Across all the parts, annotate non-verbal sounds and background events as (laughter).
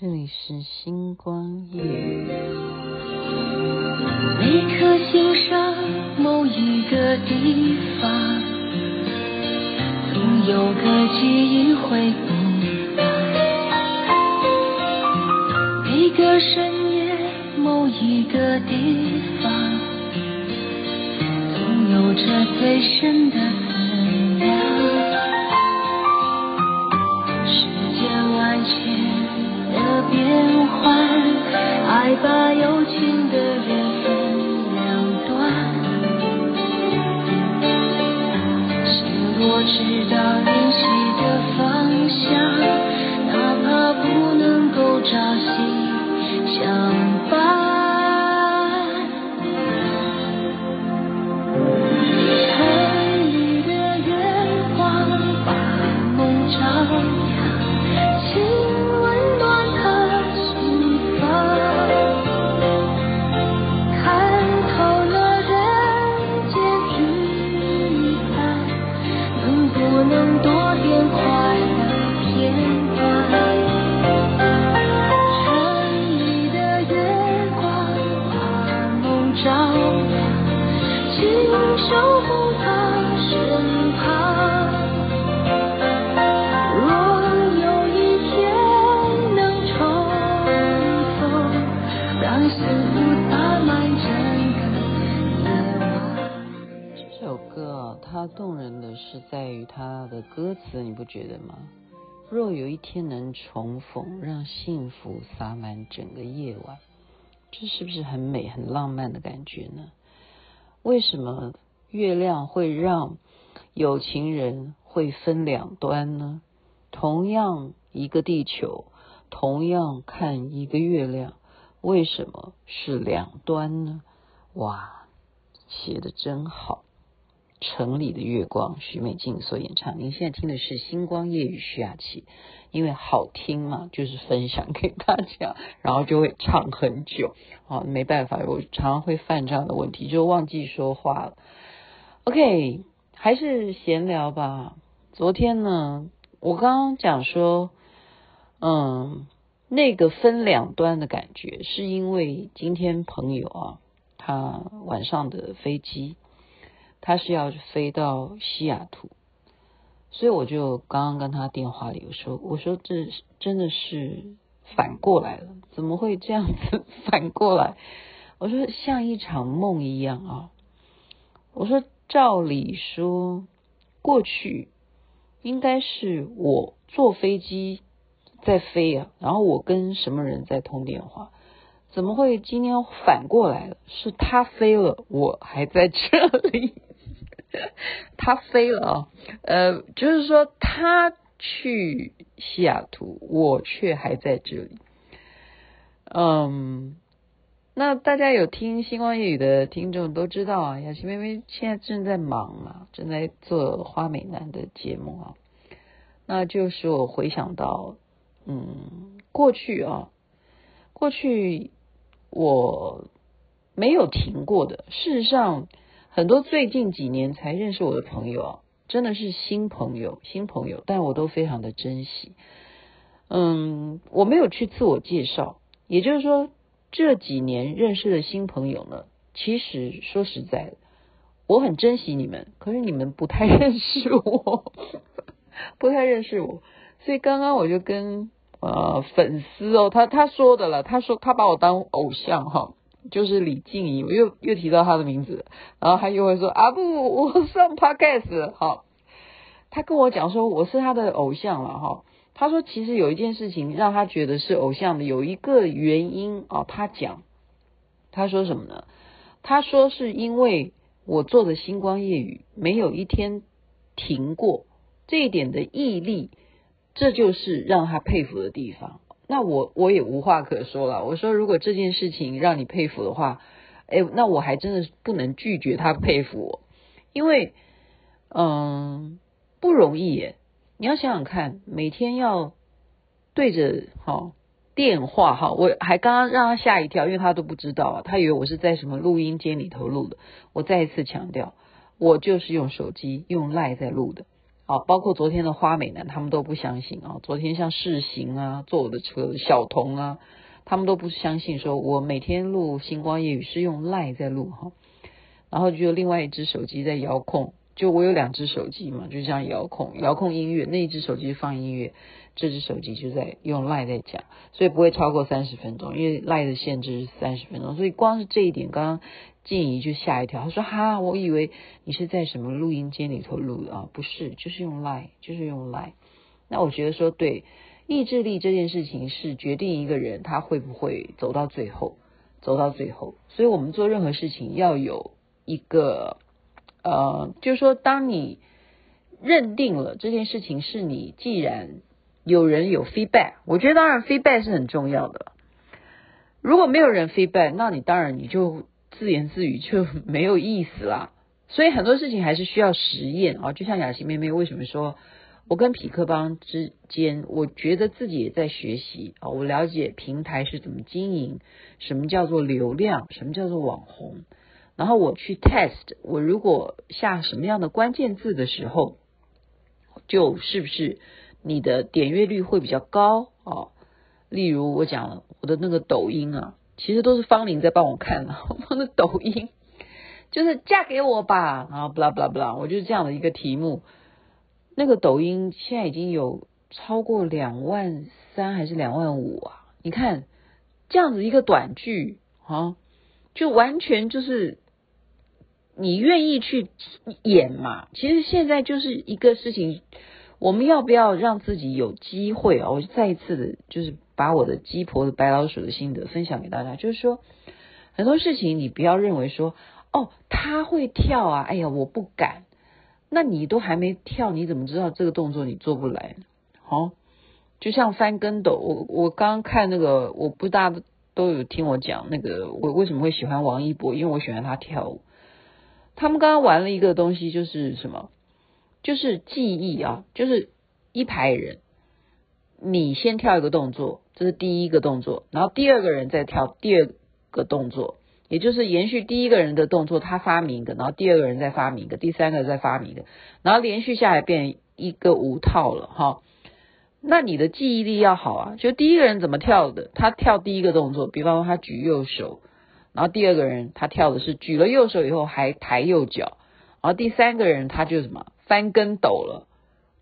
这里是星光夜。每颗心上某一个地方，总有个记忆回不来。每个深夜某一个地方，总有着最深的。爱把有情的人分两端，心若知道灵犀的词，你不觉得吗？若有一天能重逢，让幸福洒满整个夜晚，这是不是很美、很浪漫的感觉呢？为什么月亮会让有情人会分两端呢？同样一个地球，同样看一个月亮，为什么是两端呢？哇，写的真好。城里的月光，许美静所演唱。您现在听的是《星光夜雨》徐雅琪，因为好听嘛，就是分享给大家，然后就会唱很久。啊，没办法，我常常会犯这样的问题，就忘记说话了。OK，还是闲聊吧。昨天呢，我刚刚讲说，嗯，那个分两端的感觉，是因为今天朋友啊，他晚上的飞机。他是要飞到西雅图，所以我就刚刚跟他电话里我说：“我说这真的是反过来了，怎么会这样子 (laughs) 反过来？”我说像一场梦一样啊！我说照理说过去应该是我坐飞机在飞啊，然后我跟什么人在通电话。怎么会今天反过来了？是他飞了，我还在这里。(laughs) 他飞了啊，呃，就是说他去西雅图，我却还在这里。嗯，那大家有听星光夜语的听众都知道啊，雅琪妹妹现在正在忙嘛，正在做花美男的节目啊。那就是我回想到，嗯，过去啊，过去我没有停过的，事实上。很多最近几年才认识我的朋友啊，真的是新朋友，新朋友，但我都非常的珍惜。嗯，我没有去自我介绍，也就是说，这几年认识的新朋友呢，其实说实在的，我很珍惜你们，可是你们不太认识我，(laughs) 不太认识我，所以刚刚我就跟呃粉丝哦，他他说的了，他说他把我当偶像哈。就是李静怡，我又又提到他的名字，然后他又会说啊不，我上 podcast，好，他跟我讲说我是他的偶像了哈。他说其实有一件事情让他觉得是偶像的，有一个原因啊，他讲，他说什么呢？他说是因为我做的星光夜雨没有一天停过，这一点的毅力，这就是让他佩服的地方。那我我也无话可说了。我说，如果这件事情让你佩服的话，哎，那我还真的是不能拒绝他佩服我，因为，嗯，不容易耶。你要想想看，每天要对着哈电话哈，我还刚刚让他吓一跳，因为他都不知道啊，他以为我是在什么录音间里头录的。我再一次强调，我就是用手机用赖在录的啊，包括昨天的花美男，他们都不相信啊。昨天像世行啊，坐我的车，小童啊，他们都不相信，说我每天录星光夜雨是用赖在录哈，然后就另外一只手机在遥控，就我有两只手机嘛，就这样遥控，遥控音乐，那一只手机放音乐，这只手机就在用 Line 在讲，所以不会超过三十分钟，因为 Line 的限制是三十分钟，所以光是这一点，刚刚。静怡就吓一跳，她说：“哈，我以为你是在什么录音间里头录的啊？不是，就是用 Line，就是用 Line。那我觉得说，对，意志力这件事情是决定一个人他会不会走到最后，走到最后。所以我们做任何事情要有一个，呃，就是说，当你认定了这件事情是你，既然有人有 feedback，我觉得当然 feedback 是很重要的。如果没有人 feedback，那你当然你就。自言自语就没有意思啦，所以很多事情还是需要实验啊。就像雅琪妹妹为什么说，我跟匹克邦之间，我觉得自己也在学习啊。我了解平台是怎么经营，什么叫做流量，什么叫做网红。然后我去 test，我如果下什么样的关键字的时候，就是不是你的点阅率会比较高哦？例如我讲了我的那个抖音啊。其实都是方玲在帮我看的，我的抖音就是嫁给我吧，然后 blah blah blah，我就是这样的一个题目。那个抖音现在已经有超过两万三还是两万五啊？你看这样子一个短剧啊，就完全就是你愿意去演嘛。其实现在就是一个事情，我们要不要让自己有机会啊？我再一次的就是。把我的鸡婆的白老鼠的心得分享给大家，就是说很多事情你不要认为说哦，他会跳啊，哎呀我不敢，那你都还没跳，你怎么知道这个动作你做不来呢？哦，就像翻跟斗，我我刚刚看那个，我不大都有听我讲那个，我为什么会喜欢王一博？因为我喜欢他跳舞。他们刚刚玩了一个东西，就是什么？就是记忆啊，就是一排人，你先跳一个动作。这是第一个动作，然后第二个人再跳第二个动作，也就是延续第一个人的动作，他发明一个，然后第二个人再发明一个，第三个再发明一个，然后连续下来变一个舞套了哈。那你的记忆力要好啊，就第一个人怎么跳的，他跳第一个动作，比方说他举右手，然后第二个人他跳的是举了右手以后还抬右脚，然后第三个人他就什么翻跟斗了，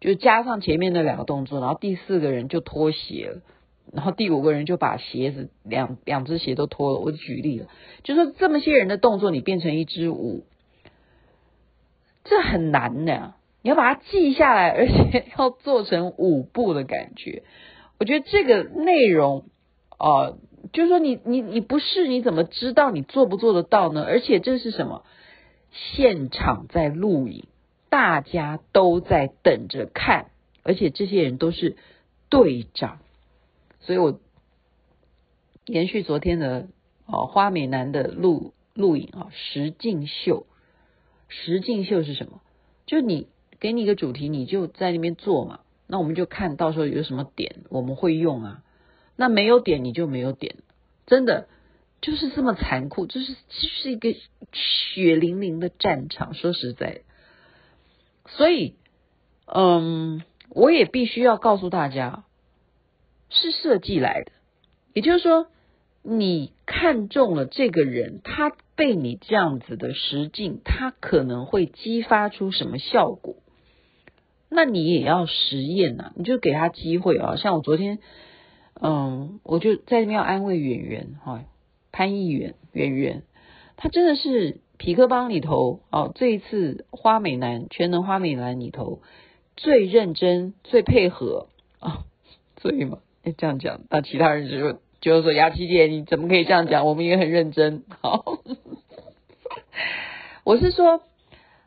就加上前面那两个动作，然后第四个人就脱鞋了。然后第五个人就把鞋子两两只鞋都脱了。我举例了，就说这么些人的动作，你变成一支舞，这很难的。你要把它记下来，而且要做成舞步的感觉。我觉得这个内容，呃，就是说你你你不是你怎么知道你做不做得到呢？而且这是什么？现场在录影，大家都在等着看，而且这些人都是队长。所以我延续昨天的哦花美男的录录影啊，实境秀，实境秀是什么？就你给你一个主题，你就在那边做嘛。那我们就看到时候有什么点我们会用啊。那没有点你就没有点，真的就是这么残酷，就是就是一个血淋淋的战场。说实在，所以嗯，我也必须要告诉大家。是设计来的，也就是说，你看中了这个人，他被你这样子的实境，他可能会激发出什么效果？那你也要实验呐，你就给他机会啊。像我昨天，嗯，我就在那边安慰圆圆哈，潘议员圆圆，他真的是皮克邦里头哦，这一次花美男全能花美男里头最认真、最配合啊，所以嘛。这样讲，那其他人就就是说，雅琪姐你怎么可以这样讲？我们也很认真。好，我是说，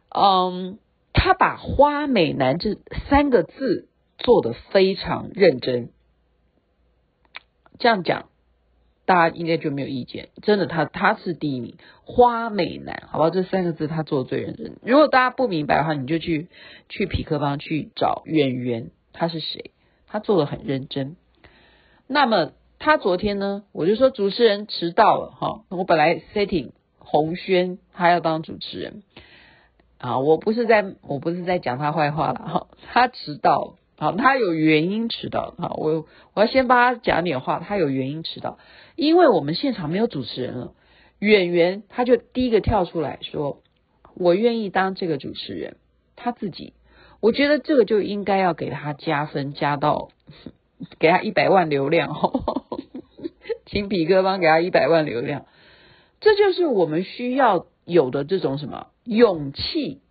嗯，他把“花美男”这三个字做得非常认真。这样讲，大家应该就没有意见。真的，他他是第一名，“花美男”，好不好？这三个字他做的最认真。如果大家不明白的话，你就去去痞客邦去找演员，他是谁？他做的很认真。那么他昨天呢，我就说主持人迟到了哈。我本来 setting 洪轩他要当主持人，啊，我不是在我不是在讲他坏话了哈，他迟到，好，他有原因迟到，好，我我要先帮他讲点话，他有原因迟到，因为我们现场没有主持人了，演员他就第一个跳出来说，我愿意当这个主持人，他自己，我觉得这个就应该要给他加分，加到 (laughs) 给他一百万流量，(laughs) 请比哥帮给他一百万流量，这就是我们需要有的这种什么。勇气，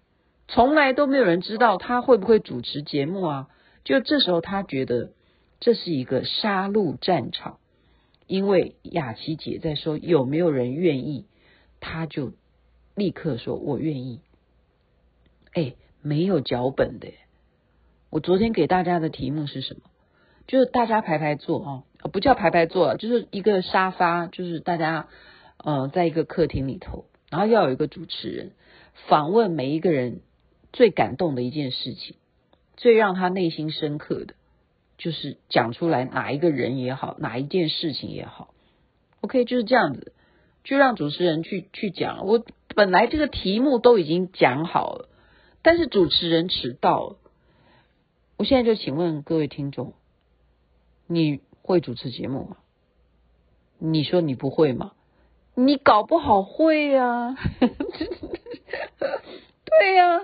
从来都没有人知道他会不会主持节目啊！就这时候，他觉得这是一个杀戮战场，因为雅琪姐在说有没有人愿意，他就立刻说我愿意。哎，没有脚本的。我昨天给大家的题目是什么？就是大家排排坐啊，不叫排排坐，就是一个沙发，就是大家呃，在一个客厅里头，然后要有一个主持人。访问每一个人最感动的一件事情，最让他内心深刻的，就是讲出来哪一个人也好，哪一件事情也好，OK，就是这样子，就让主持人去去讲。我本来这个题目都已经讲好了，但是主持人迟到了。我现在就请问各位听众，你会主持节目吗？你说你不会吗？你搞不好会呀。(laughs) 对呀、啊，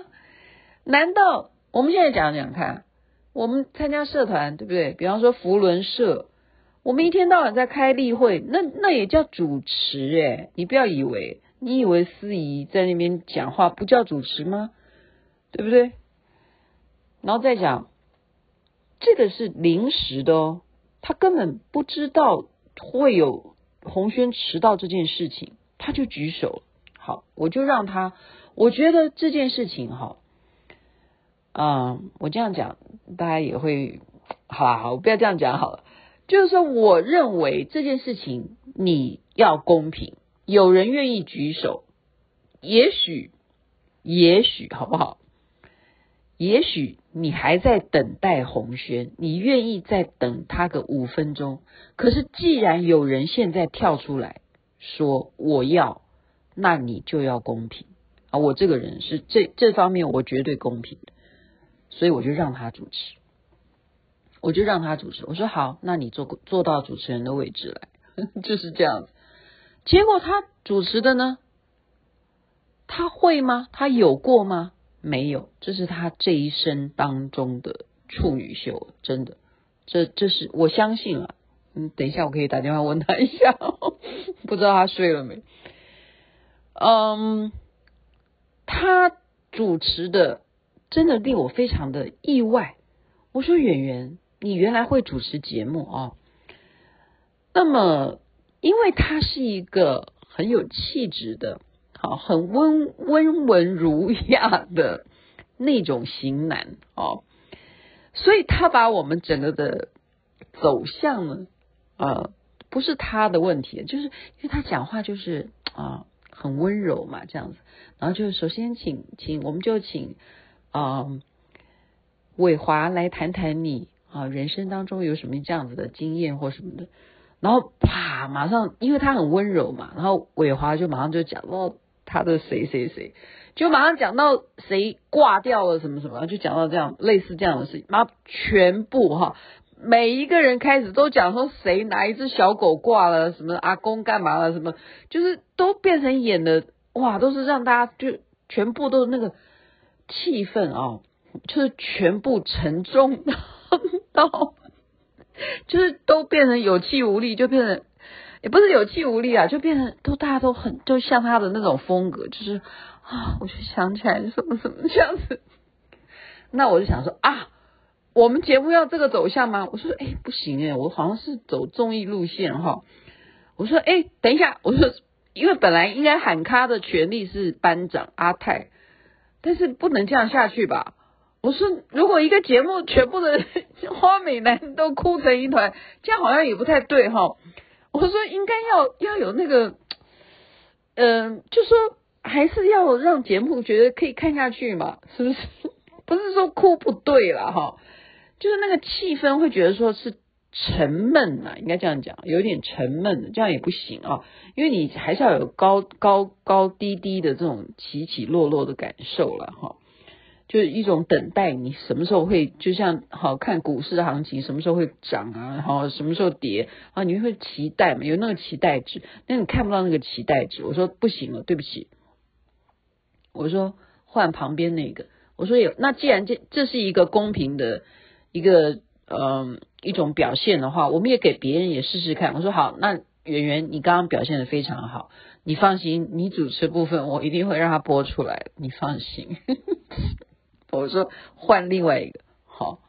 难道我们现在讲讲看，我们参加社团对不对？比方说扶轮社，我们一天到晚在开例会，那那也叫主持诶，你不要以为，你以为司仪在那边讲话不叫主持吗？对不对？然后再讲，这个是临时的哦，他根本不知道会有鸿轩迟到这件事情，他就举手。好，我就让他。我觉得这件事情哈，嗯，我这样讲，大家也会，好啦，好，我不要这样讲好了。就是说，我认为这件事情你要公平，有人愿意举手，也许，也许，好不好？也许你还在等待红轩，你愿意再等他个五分钟。可是，既然有人现在跳出来说我要，那你就要公平。啊，我这个人是这这方面我绝对公平的，所以我就让他主持，我就让他主持。我说好，那你坐坐到主持人的位置来，(laughs) 就是这样子。结果他主持的呢，他会吗？他有过吗？没有，这是他这一生当中的处女秀，真的，这这是我相信啊。嗯，等一下我可以打电话问他一下，(laughs) 不知道他睡了没？嗯。他主持的真的令我非常的意外。我说：“演员，你原来会主持节目啊？”那么，因为他是一个很有气质的，好，很温温文儒雅的那种型男哦，所以他把我们整个的走向呢，呃，不是他的问题，就是因为他讲话就是啊。很温柔嘛，这样子，然后就首先请请，我们就请啊伟华来谈谈你啊人生当中有什么这样子的经验或什么的，然后啪，马上因为他很温柔嘛，然后伟华就马上就讲到他的谁谁谁，就马上讲到谁挂掉了什么什么，就讲到这样类似这样的事情，然后全部哈。每一个人开始都讲说谁哪一只小狗挂了，什么阿公干嘛了，什么就是都变成演的哇，都是让大家就全部都那个气氛啊，就是全部沉重 (laughs) 到，就是都变成有气无力，就变成也不是有气无力啊，就变成都大家都很就像他的那种风格，就是啊，我就想起来什么什么这样子，那我就想说啊。我们节目要这个走向吗？我说，哎，不行哎，我好像是走综艺路线哈。我说，哎，等一下，我说，因为本来应该喊咖的权利是班长阿泰，但是不能这样下去吧？我说，如果一个节目全部的 (laughs) 花美男都哭成一团，这样好像也不太对哈。我说，应该要要有那个，嗯、就说还是要让节目觉得可以看下去嘛，是不是？(laughs) 不是说哭不对了哈。就是那个气氛会觉得说是沉闷呐、啊，应该这样讲，有点沉闷的，这样也不行啊，因为你还是要有高高高低低的这种起起落落的感受了哈，就是一种等待，你什么时候会就像好看股市的行情，什么时候会涨啊，然后什么时候跌啊，你会期待嘛，有那个期待值，但你看不到那个期待值，我说不行了，对不起，我说换旁边那个，我说有，那既然这这是一个公平的一个。嗯，一种表现的话，我们也给别人也试试看。我说好，那圆圆，你刚刚表现的非常好，你放心，你主持部分我一定会让他播出来，你放心。(laughs) 我说换另外一个，好，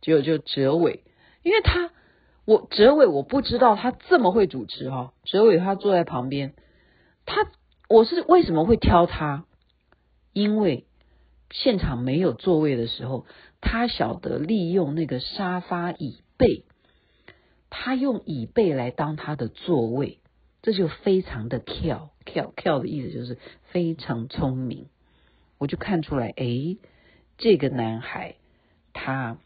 结果就哲伟，因为他我哲伟我不知道他这么会主持哈，哲伟他坐在旁边，他我是为什么会挑他？因为现场没有座位的时候。他晓得利用那个沙发椅背，他用椅背来当他的座位，这就非常的跳跳跳的意思就是非常聪明。我就看出来，诶，这个男孩他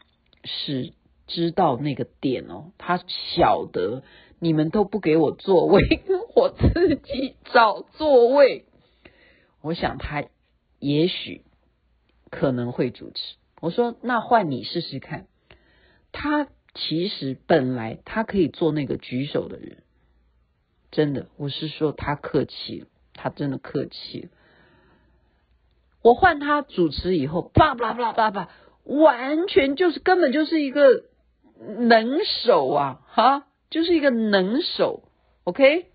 是知道那个点哦，他晓得你们都不给我座位，(laughs) 我自己找座位。我想他也许可能会主持。我说：“那换你试试看。”他其实本来他可以做那个举手的人，真的，我是说他客气，他真的客气。我换他主持以后，叭叭叭叭叭，完全就是根本就是一个能手啊，哈，就是一个能手，OK。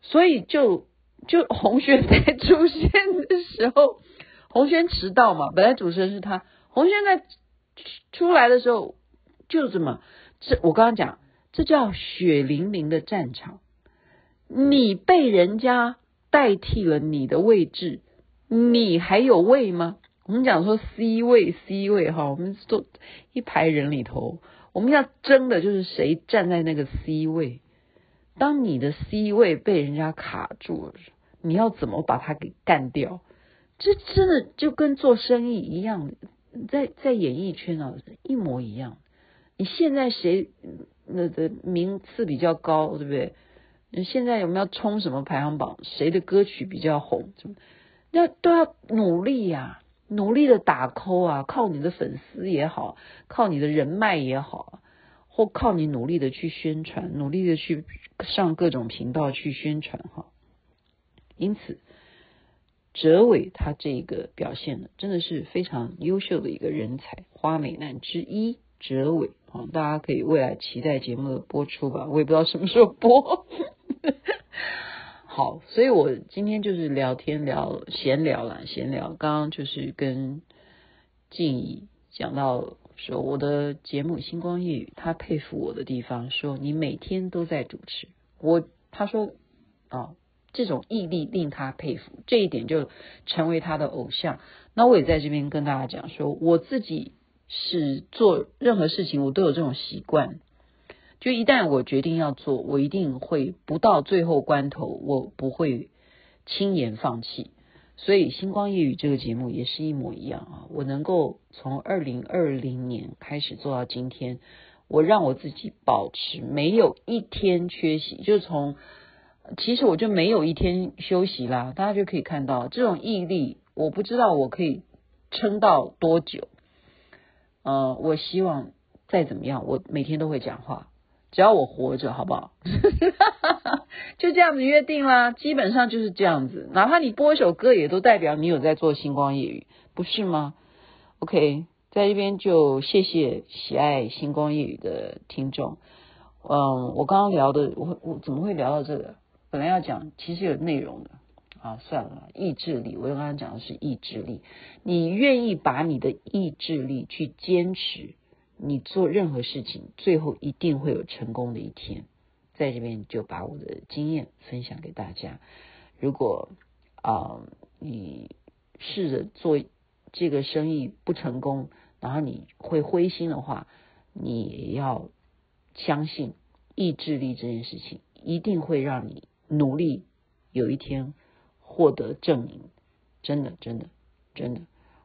所以就就红轩在出现的时候。洪轩迟到嘛，本来主持人是他。洪轩在出来的时候就这么，这我刚刚讲，这叫血淋淋的战场。你被人家代替了你的位置，你还有位吗？我们讲说 C 位，C 位哈，我们坐一排人里头，我们要争的就是谁站在那个 C 位。当你的 C 位被人家卡住了，你要怎么把它给干掉？这真的就跟做生意一样，在在演艺圈啊，一模一样。现在谁那的名次比较高，对不对？现在有没有冲什么排行榜？谁的歌曲比较红？什么？那都要努力呀、努力的打 call 啊，靠你的粉丝也好，靠你的人脉也好，或靠你努力的去宣传，努力的去上各种频道去宣传哈。因此。哲伟他这个表现呢，真的是非常优秀的一个人才，花美男之一。哲伟啊，大家可以未来期待节目的播出吧，我也不知道什么时候播。(laughs) 好，所以我今天就是聊天聊闲聊啦，闲聊。刚刚就是跟静怡讲到说，我的节目《星光夜语》，他佩服我的地方，说你每天都在主持。我他说啊。这种毅力令他佩服，这一点就成为他的偶像。那我也在这边跟大家讲说，我自己是做任何事情，我都有这种习惯。就一旦我决定要做，我一定会不到最后关头，我不会轻言放弃。所以《星光夜语》这个节目也是一模一样啊。我能够从二零二零年开始做到今天，我让我自己保持没有一天缺席，就从。其实我就没有一天休息啦，大家就可以看到这种毅力，我不知道我可以撑到多久。呃，我希望再怎么样，我每天都会讲话，只要我活着，好不好？(laughs) 就这样子约定啦，基本上就是这样子。哪怕你播一首歌，也都代表你有在做星光夜语，不是吗？OK，在这边就谢谢喜爱星光夜语的听众。嗯，我刚刚聊的，我我怎么会聊到这个？本来要讲，其实有内容的啊，算了，意志力。我刚刚讲的是意志力，你愿意把你的意志力去坚持，你做任何事情，最后一定会有成功的一天。在这边就把我的经验分享给大家。如果啊，你试着做这个生意不成功，然后你会灰心的话，你要相信意志力这件事情一定会让你。努力，有一天获得证明，真的，真的，真的，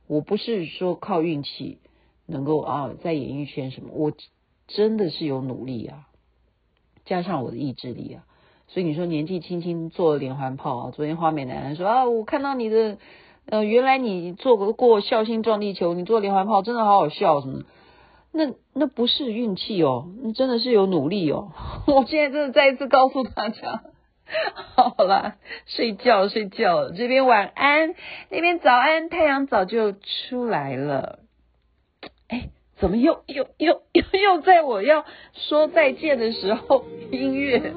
我不是说靠运气能够啊，在演艺圈什么，我真的是有努力啊，加上我的意志力啊，所以你说年纪轻轻做连环炮啊，昨天花美男说啊，我看到你的，呃，原来你做过过孝心撞地球，你做连环炮真的好好笑什么？那那不是运气哦，那真的是有努力哦。(laughs) 我现在真的再一次告诉大家，(laughs) 好啦，睡觉睡觉，这边晚安，那边早安，太阳早就出来了。哎，怎么又又又又又在我要说再见的时候，音乐，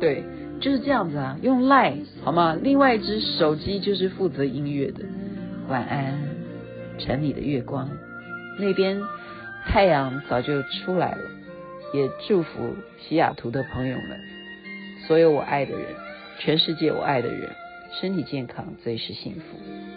对，就是这样子啊，用赖好吗？另外一只手机就是负责音乐的。晚安，城里的月光，那边。太阳早就出来了，也祝福西雅图的朋友们，所有我爱的人，全世界我爱的人，身体健康，最是幸福。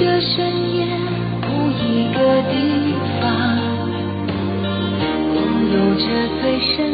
个深夜，不一个地方，拥有着最深。